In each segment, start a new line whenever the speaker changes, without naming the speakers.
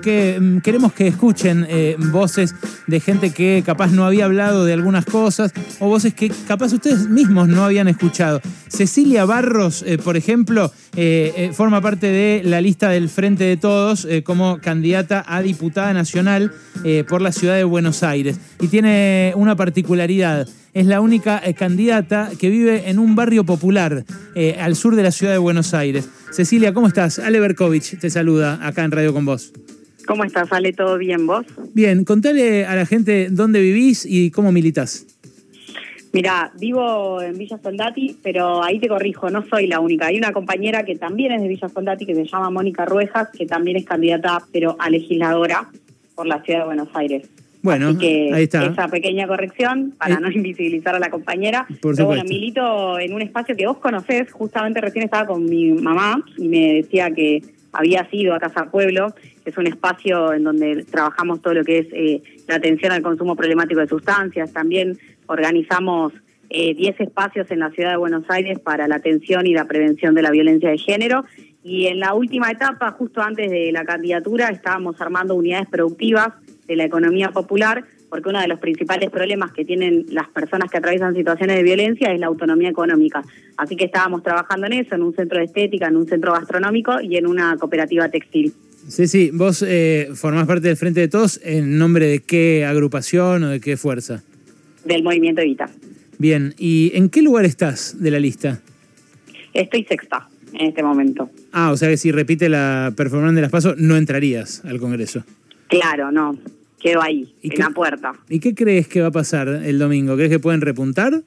que mm, queremos que escuchen eh, voces de gente que capaz no había hablado de algunas cosas o voces que capaz ustedes mismos no habían escuchado. Cecilia Barros, eh, por ejemplo, eh, forma parte de la lista del Frente de Todos como candidata a diputada nacional por la ciudad de Buenos Aires y tiene una particularidad es la única candidata que vive en un barrio popular al sur de la ciudad de Buenos Aires. Cecilia, ¿cómo estás? Ale Berkovich te saluda acá en Radio con vos.
¿Cómo estás, Ale? ¿Todo bien vos?
Bien, contale a la gente dónde vivís y cómo militas.
Mira, vivo en Villa Soldati, pero ahí te corrijo, no soy la única. Hay una compañera que también es de Villa Soldati, que se llama Mónica Ruejas, que también es candidata, pero a legisladora por la ciudad de Buenos Aires.
Bueno, ahí está.
Esa pequeña corrección para eh, no invisibilizar a la compañera.
Por
pero bueno, milito en un espacio que vos conocés. Justamente recién estaba con mi mamá y me decía que había sido a Casa Pueblo, que es un espacio en donde trabajamos todo lo que es eh, la atención al consumo problemático de sustancias. También organizamos 10 eh, espacios en la ciudad de Buenos Aires para la atención y la prevención de la violencia de género. Y en la última etapa, justo antes de la candidatura, estábamos armando unidades productivas de la economía popular porque uno de los principales problemas que tienen las personas que atraviesan situaciones de violencia es la autonomía económica. Así que estábamos trabajando en eso, en un centro de estética, en un centro gastronómico y en una cooperativa textil.
Sí, sí, vos eh, formás parte del Frente de Todos, ¿en nombre de qué agrupación o de qué fuerza?
Del Movimiento Evita.
Bien, ¿y en qué lugar estás de la lista?
Estoy sexta en este momento.
Ah, o sea que si repite la performance de las pasos, no entrarías al Congreso.
Claro, no quedo ahí, en la puerta.
¿Y qué crees que va a pasar el domingo? ¿Crees que pueden repuntar?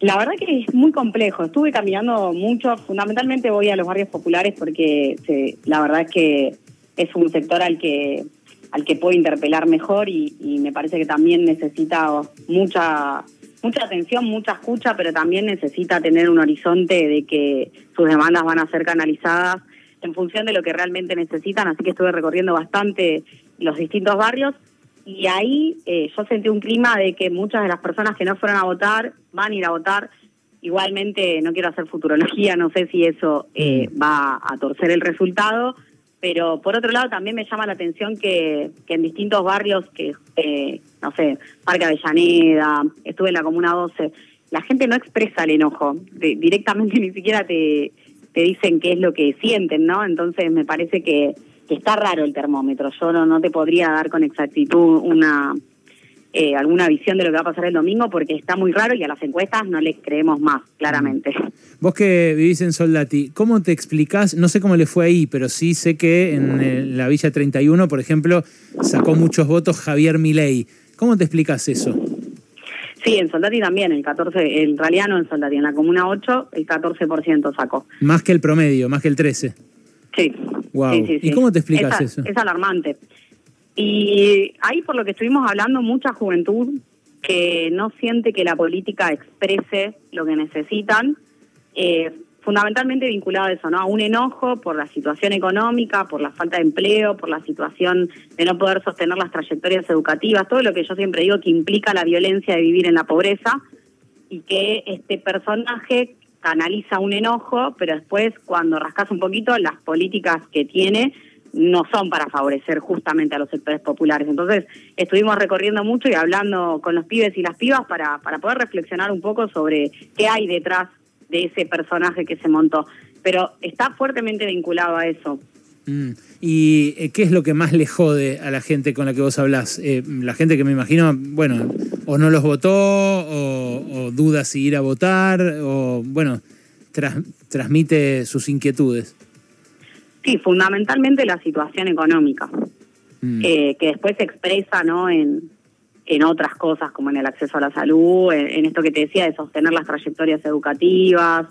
La verdad que es muy complejo. Estuve caminando mucho, fundamentalmente voy a los barrios populares porque la verdad es que es un sector al que al que puedo interpelar mejor y, y me parece que también necesita mucha mucha atención, mucha escucha, pero también necesita tener un horizonte de que sus demandas van a ser canalizadas en función de lo que realmente necesitan, así que estuve recorriendo bastante los distintos barrios y ahí eh, yo sentí un clima de que muchas de las personas que no fueron a votar van a ir a votar. Igualmente, no quiero hacer futurología, no sé si eso eh, mm. va a torcer el resultado, pero por otro lado también me llama la atención que, que en distintos barrios, que eh, no sé, Parque Avellaneda, estuve en la Comuna 12, la gente no expresa el enojo, directamente ni siquiera te, te dicen qué es lo que sienten, ¿no? Entonces me parece que que está raro el termómetro. Yo no, no te podría dar con exactitud una eh, alguna visión de lo que va a pasar el domingo porque está muy raro y a las encuestas no les creemos más, claramente.
Vos que vivís en Soldati, ¿cómo te explicás? No sé cómo le fue ahí, pero sí sé que en la Villa 31, por ejemplo, sacó muchos votos Javier Milei. ¿Cómo te explicas eso?
Sí, en Soldati también, el 14, el realidad en Soldati, en la Comuna 8 el 14% sacó.
Más que el promedio, más que el 13.
Sí.
¿Y cómo te explicas eso?
Es alarmante. Y ahí, por lo que estuvimos hablando, mucha juventud que no siente que la política exprese lo que necesitan, eh, fundamentalmente vinculado a eso, ¿no? A un enojo por la situación económica, por la falta de empleo, por la situación de no poder sostener las trayectorias educativas, todo lo que yo siempre digo que implica la violencia de vivir en la pobreza y que este personaje canaliza un enojo, pero después cuando rascas un poquito, las políticas que tiene no son para favorecer justamente a los sectores populares. Entonces, estuvimos recorriendo mucho y hablando con los pibes y las pibas para, para poder reflexionar un poco sobre qué hay detrás de ese personaje que se montó. Pero está fuertemente vinculado a eso.
Mm. ¿Y eh, qué es lo que más le jode a la gente con la que vos hablás? Eh, la gente que me imagino, bueno, o no los votó, o, duda si ir a votar, o bueno, transmite sus inquietudes.
Sí, fundamentalmente la situación económica, mm. que después se expresa ¿no? en, en otras cosas, como en el acceso a la salud, en, esto que te decía de sostener las trayectorias educativas,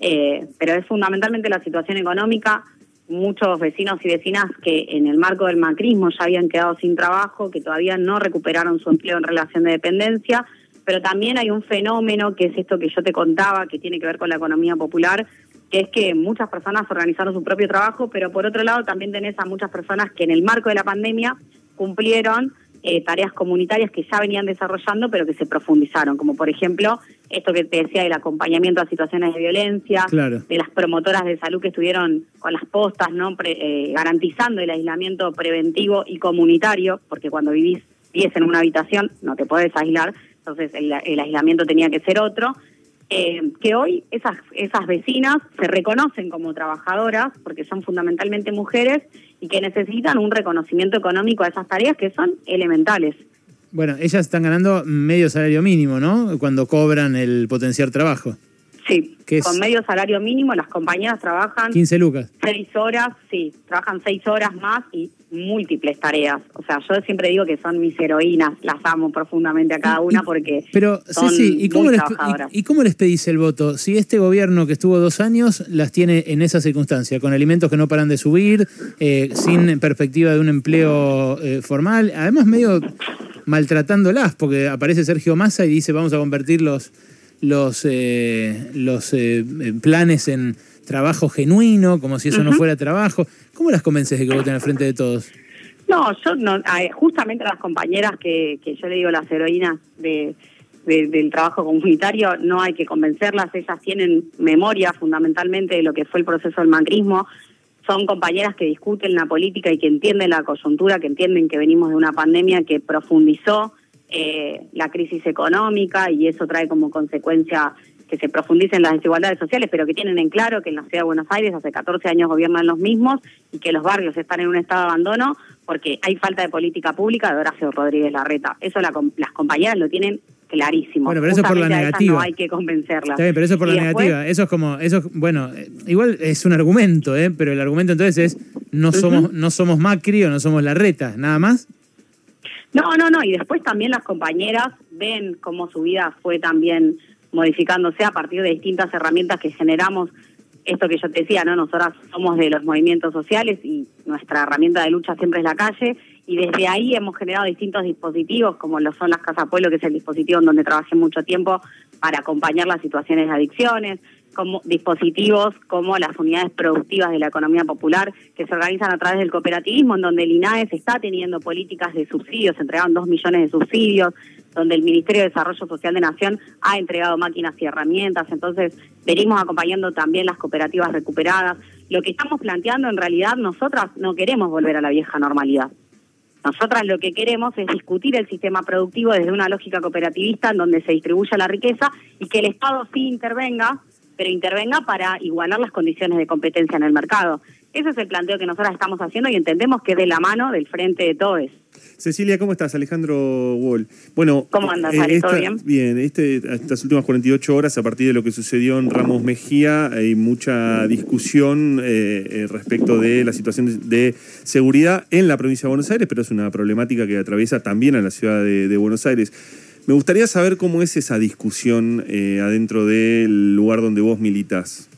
eh, pero es fundamentalmente la situación económica muchos vecinos y vecinas que en el marco del macrismo ya habían quedado sin trabajo, que todavía no recuperaron su empleo en relación de dependencia, pero también hay un fenómeno que es esto que yo te contaba, que tiene que ver con la economía popular, que es que muchas personas organizaron su propio trabajo, pero por otro lado también tenés a muchas personas que en el marco de la pandemia cumplieron eh, tareas comunitarias que ya venían desarrollando, pero que se profundizaron, como por ejemplo esto que te decía del acompañamiento a situaciones de violencia, de las promotoras de salud que estuvieron con las postas, ¿no? Eh, garantizando el aislamiento preventivo y comunitario, porque cuando vivís vives en una habitación no te puedes aislar, entonces el, aislamiento tenía que ser otro. Eh, que hoy esas, esas vecinas se reconocen como trabajadoras porque son fundamentalmente mujeres y que necesitan un reconocimiento económico a esas tareas que son elementales.
Bueno, ellas están ganando medio salario mínimo, ¿no? Cuando cobran el potenciar trabajo.
Sí, con medio salario mínimo las compañías trabajan...
15 lucas.
Seis horas, sí, trabajan seis horas más y múltiples tareas. O sea, yo siempre digo que son mis heroínas, las amo profundamente a cada una porque
Pero,
son
sí, ¿y cómo, les, y, cómo les pedís el voto? Si este gobierno que estuvo dos años las tiene en esa circunstancia, con alimentos que no paran de subir, eh, sin perspectiva de un empleo eh, formal, además medio maltratándolas, porque aparece Sergio Massa y dice vamos a convertir los, los, eh, los eh, planes en trabajo genuino, como si eso no fuera trabajo. ¿Cómo las convences de que voten al frente de todos?
No, yo no, justamente a las compañeras que, que yo le digo las heroínas de, del trabajo comunitario, no hay que convencerlas, ellas tienen memoria fundamentalmente de lo que fue el proceso del macrismo, son compañeras que discuten la política y que entienden la coyuntura, que entienden que venimos de una pandemia que profundizó eh, la crisis económica y eso trae como consecuencia que se profundicen las desigualdades sociales, pero que tienen en claro que en la ciudad de Buenos Aires hace 14 años gobiernan los mismos y que los barrios están en un estado de abandono porque hay falta de política pública de Horacio Rodríguez Larreta. Eso las compañeras lo tienen clarísimo.
Bueno, pero eso es por la negativa.
No hay que convencerla.
Está bien, pero eso es por la negativa. Eso es como, eso bueno, igual es un argumento, ¿eh? pero el argumento entonces es no somos, no somos Macri o no somos Larreta, nada más.
No, no, no. Y después también las compañeras ven cómo su vida fue también modificándose a partir de distintas herramientas que generamos. Esto que yo te decía, ¿no? Nosotras somos de los movimientos sociales y nuestra herramienta de lucha siempre es la calle y desde ahí hemos generado distintos dispositivos, como lo son las Casa Pueblo, que es el dispositivo en donde trabajé mucho tiempo para acompañar las situaciones de adicciones, como dispositivos como las unidades productivas de la economía popular que se organizan a través del cooperativismo, en donde el INAES está teniendo políticas de subsidios, se entregaron dos millones de subsidios, donde el Ministerio de Desarrollo Social de Nación ha entregado máquinas y herramientas, entonces venimos acompañando también las cooperativas recuperadas. Lo que estamos planteando en realidad nosotras no queremos volver a la vieja normalidad. Nosotras lo que queremos es discutir el sistema productivo desde una lógica cooperativista en donde se distribuya la riqueza y que el Estado sí intervenga, pero intervenga para igualar las condiciones de competencia en el mercado. Ese es el planteo que nosotros estamos haciendo y entendemos que de la mano del frente de todos.
Cecilia, ¿cómo estás? Alejandro Wall. Bueno,
¿cómo andas, eh, ¿Todo bien?
Bien, este, estas últimas 48 horas, a partir de lo que sucedió en Ramos Mejía, hay mucha discusión eh, eh, respecto de la situación de seguridad en la provincia de Buenos Aires, pero es una problemática que atraviesa también a la ciudad de, Buenos Aires. Me gustaría saber cómo es esa discusión adentro del lugar donde vos militas.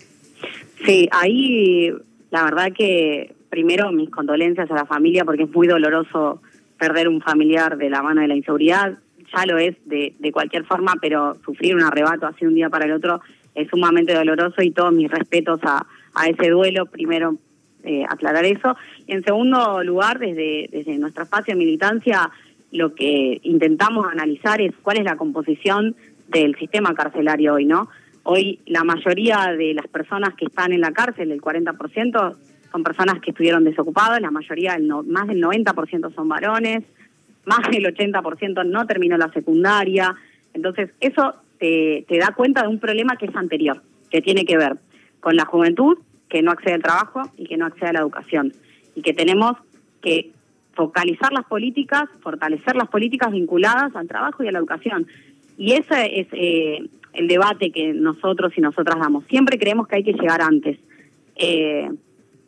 Sí, ahí la verdad que primero mis condolencias a la familia porque es muy doloroso perder un familiar de la mano de la inseguridad. Ya lo es de, de cualquier forma, pero sufrir un arrebato así un día para el otro es sumamente doloroso y todos mis respetos a, a ese duelo. Primero, eh, aclarar eso. Y en segundo lugar, desde, desde nuestro espacio de militancia, lo que intentamos analizar es cuál es la composición del sistema carcelario hoy, ¿no? Hoy la mayoría de las personas que están en la cárcel, el 40%, son personas que estuvieron desocupadas, la mayoría, el más del 90% son varones, más del 80% no terminó la secundaria. Entonces, eso te, te da cuenta de un problema que es anterior, que tiene que ver con la juventud que no accede al trabajo y que no accede a la educación. Y que tenemos que focalizar las políticas, fortalecer las políticas vinculadas al trabajo y a la educación. Y ese es eh, el debate que nosotros y nosotras damos. Siempre creemos que hay que llegar antes. Eh,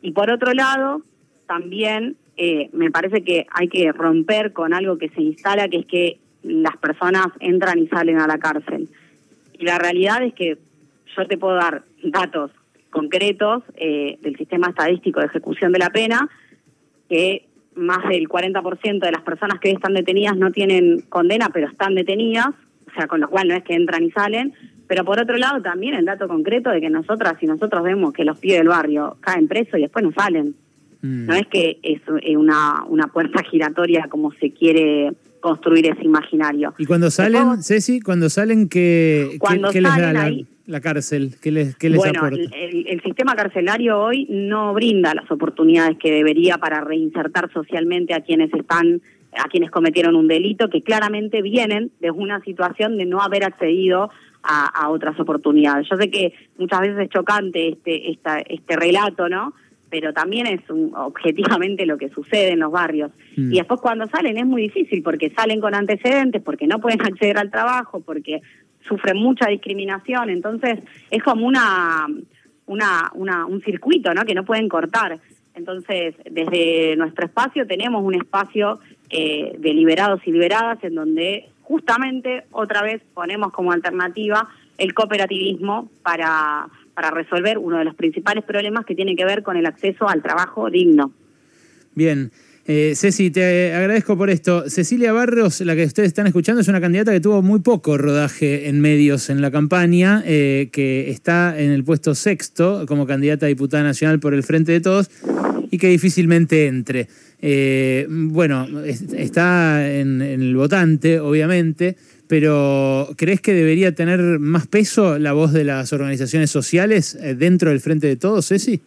y por otro lado, también eh, me parece que hay que romper con algo que se instala, que es que las personas entran y salen a la cárcel. Y la realidad es que yo te puedo dar datos concretos eh, del sistema estadístico de ejecución de la pena, que más del 40% de las personas que están detenidas no tienen condena, pero están detenidas, o sea, con lo cual no es que entran y salen, pero por otro lado también el dato concreto de que nosotras y nosotros vemos que los pibes del barrio caen presos y después no salen. Mm. No es que es una, una puerta giratoria como se quiere construir ese imaginario.
Y cuando salen, Ceci, cuando salen, ¿qué,
Cuando
qué- qué les da
salen
la,
ahí-
la cárcel? ¿Qué les, qué les
bueno,
aporta?
el, el sistema carcelario hoy no brinda las oportunidades que debería para reinsertar socialmente a quienes están, a quienes cometieron un delito, que claramente vienen de una situación de no haber accedido a, a otras oportunidades. Yo sé que muchas veces es chocante este, esta, este relato, ¿no? Pero también es un- objetivamente lo que sucede en los barrios.
Mm.
Y después cuando salen es muy difícil porque salen con antecedentes, porque no pueden acceder al trabajo, porque sufren mucha discriminación. Entonces es como una, una, una, un circuito ¿no? que no pueden cortar. Entonces, desde nuestro espacio tenemos un espacio eh, de liberados y liberadas en donde justamente otra vez ponemos como alternativa el cooperativismo para, para resolver uno de los principales problemas que tiene que ver con el acceso al trabajo digno.
Bien. Eh, Ceci, te agradezco por esto. Cecilia Barros, la que ustedes están escuchando, es una candidata que tuvo muy poco rodaje en medios en la campaña, eh, que está en el puesto sexto como candidata a diputada nacional por el Frente de Todos y que difícilmente entre. Eh, bueno, es- está en, en el votante, obviamente, pero ¿crees que debería tener más peso la voz de las organizaciones sociales eh, dentro del Frente de Todos, Ceci?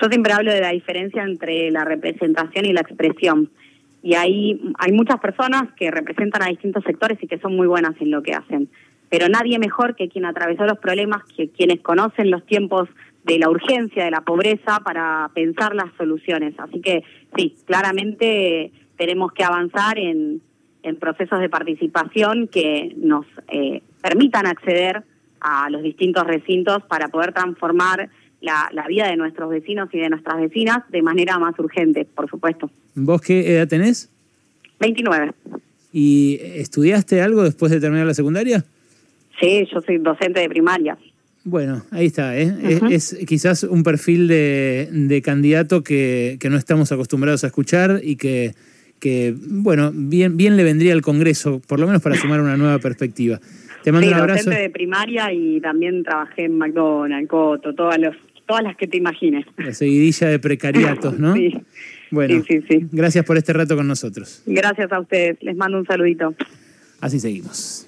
Yo siempre hablo de la diferencia entre la representación y la expresión. Y ahí hay muchas personas que representan a distintos sectores y que son muy buenas en lo que hacen. Pero nadie mejor que quien atravesó los problemas, que quienes conocen los tiempos de la urgencia, de la pobreza, para pensar las soluciones. Así que sí, claramente tenemos que avanzar en, en procesos de participación que nos eh, permitan acceder a los distintos recintos para poder transformar la, la vida de nuestros vecinos y de nuestras vecinas de manera más urgente, por supuesto.
¿Vos qué edad tenés?
29.
¿Y estudiaste algo después de terminar la secundaria?
Sí, yo soy docente de primaria.
Bueno, ahí está. ¿eh? Es- quizás un perfil de, de candidato que, que no estamos acostumbrados a escuchar y que, que, bueno, bien, bien le vendría al Congreso, por lo menos para sumar una nueva perspectiva. Te mando
Sí,
un abrazo.
docente de primaria y también trabajé en McDonald's, Coto, todas, los, todas las que te imagines.
La seguidilla de precariatos, ¿no?
Sí.
Bueno,
Sí, sí, sí.
gracias por este rato con nosotros.
Gracias a ustedes. Les mando un saludito.
Así seguimos.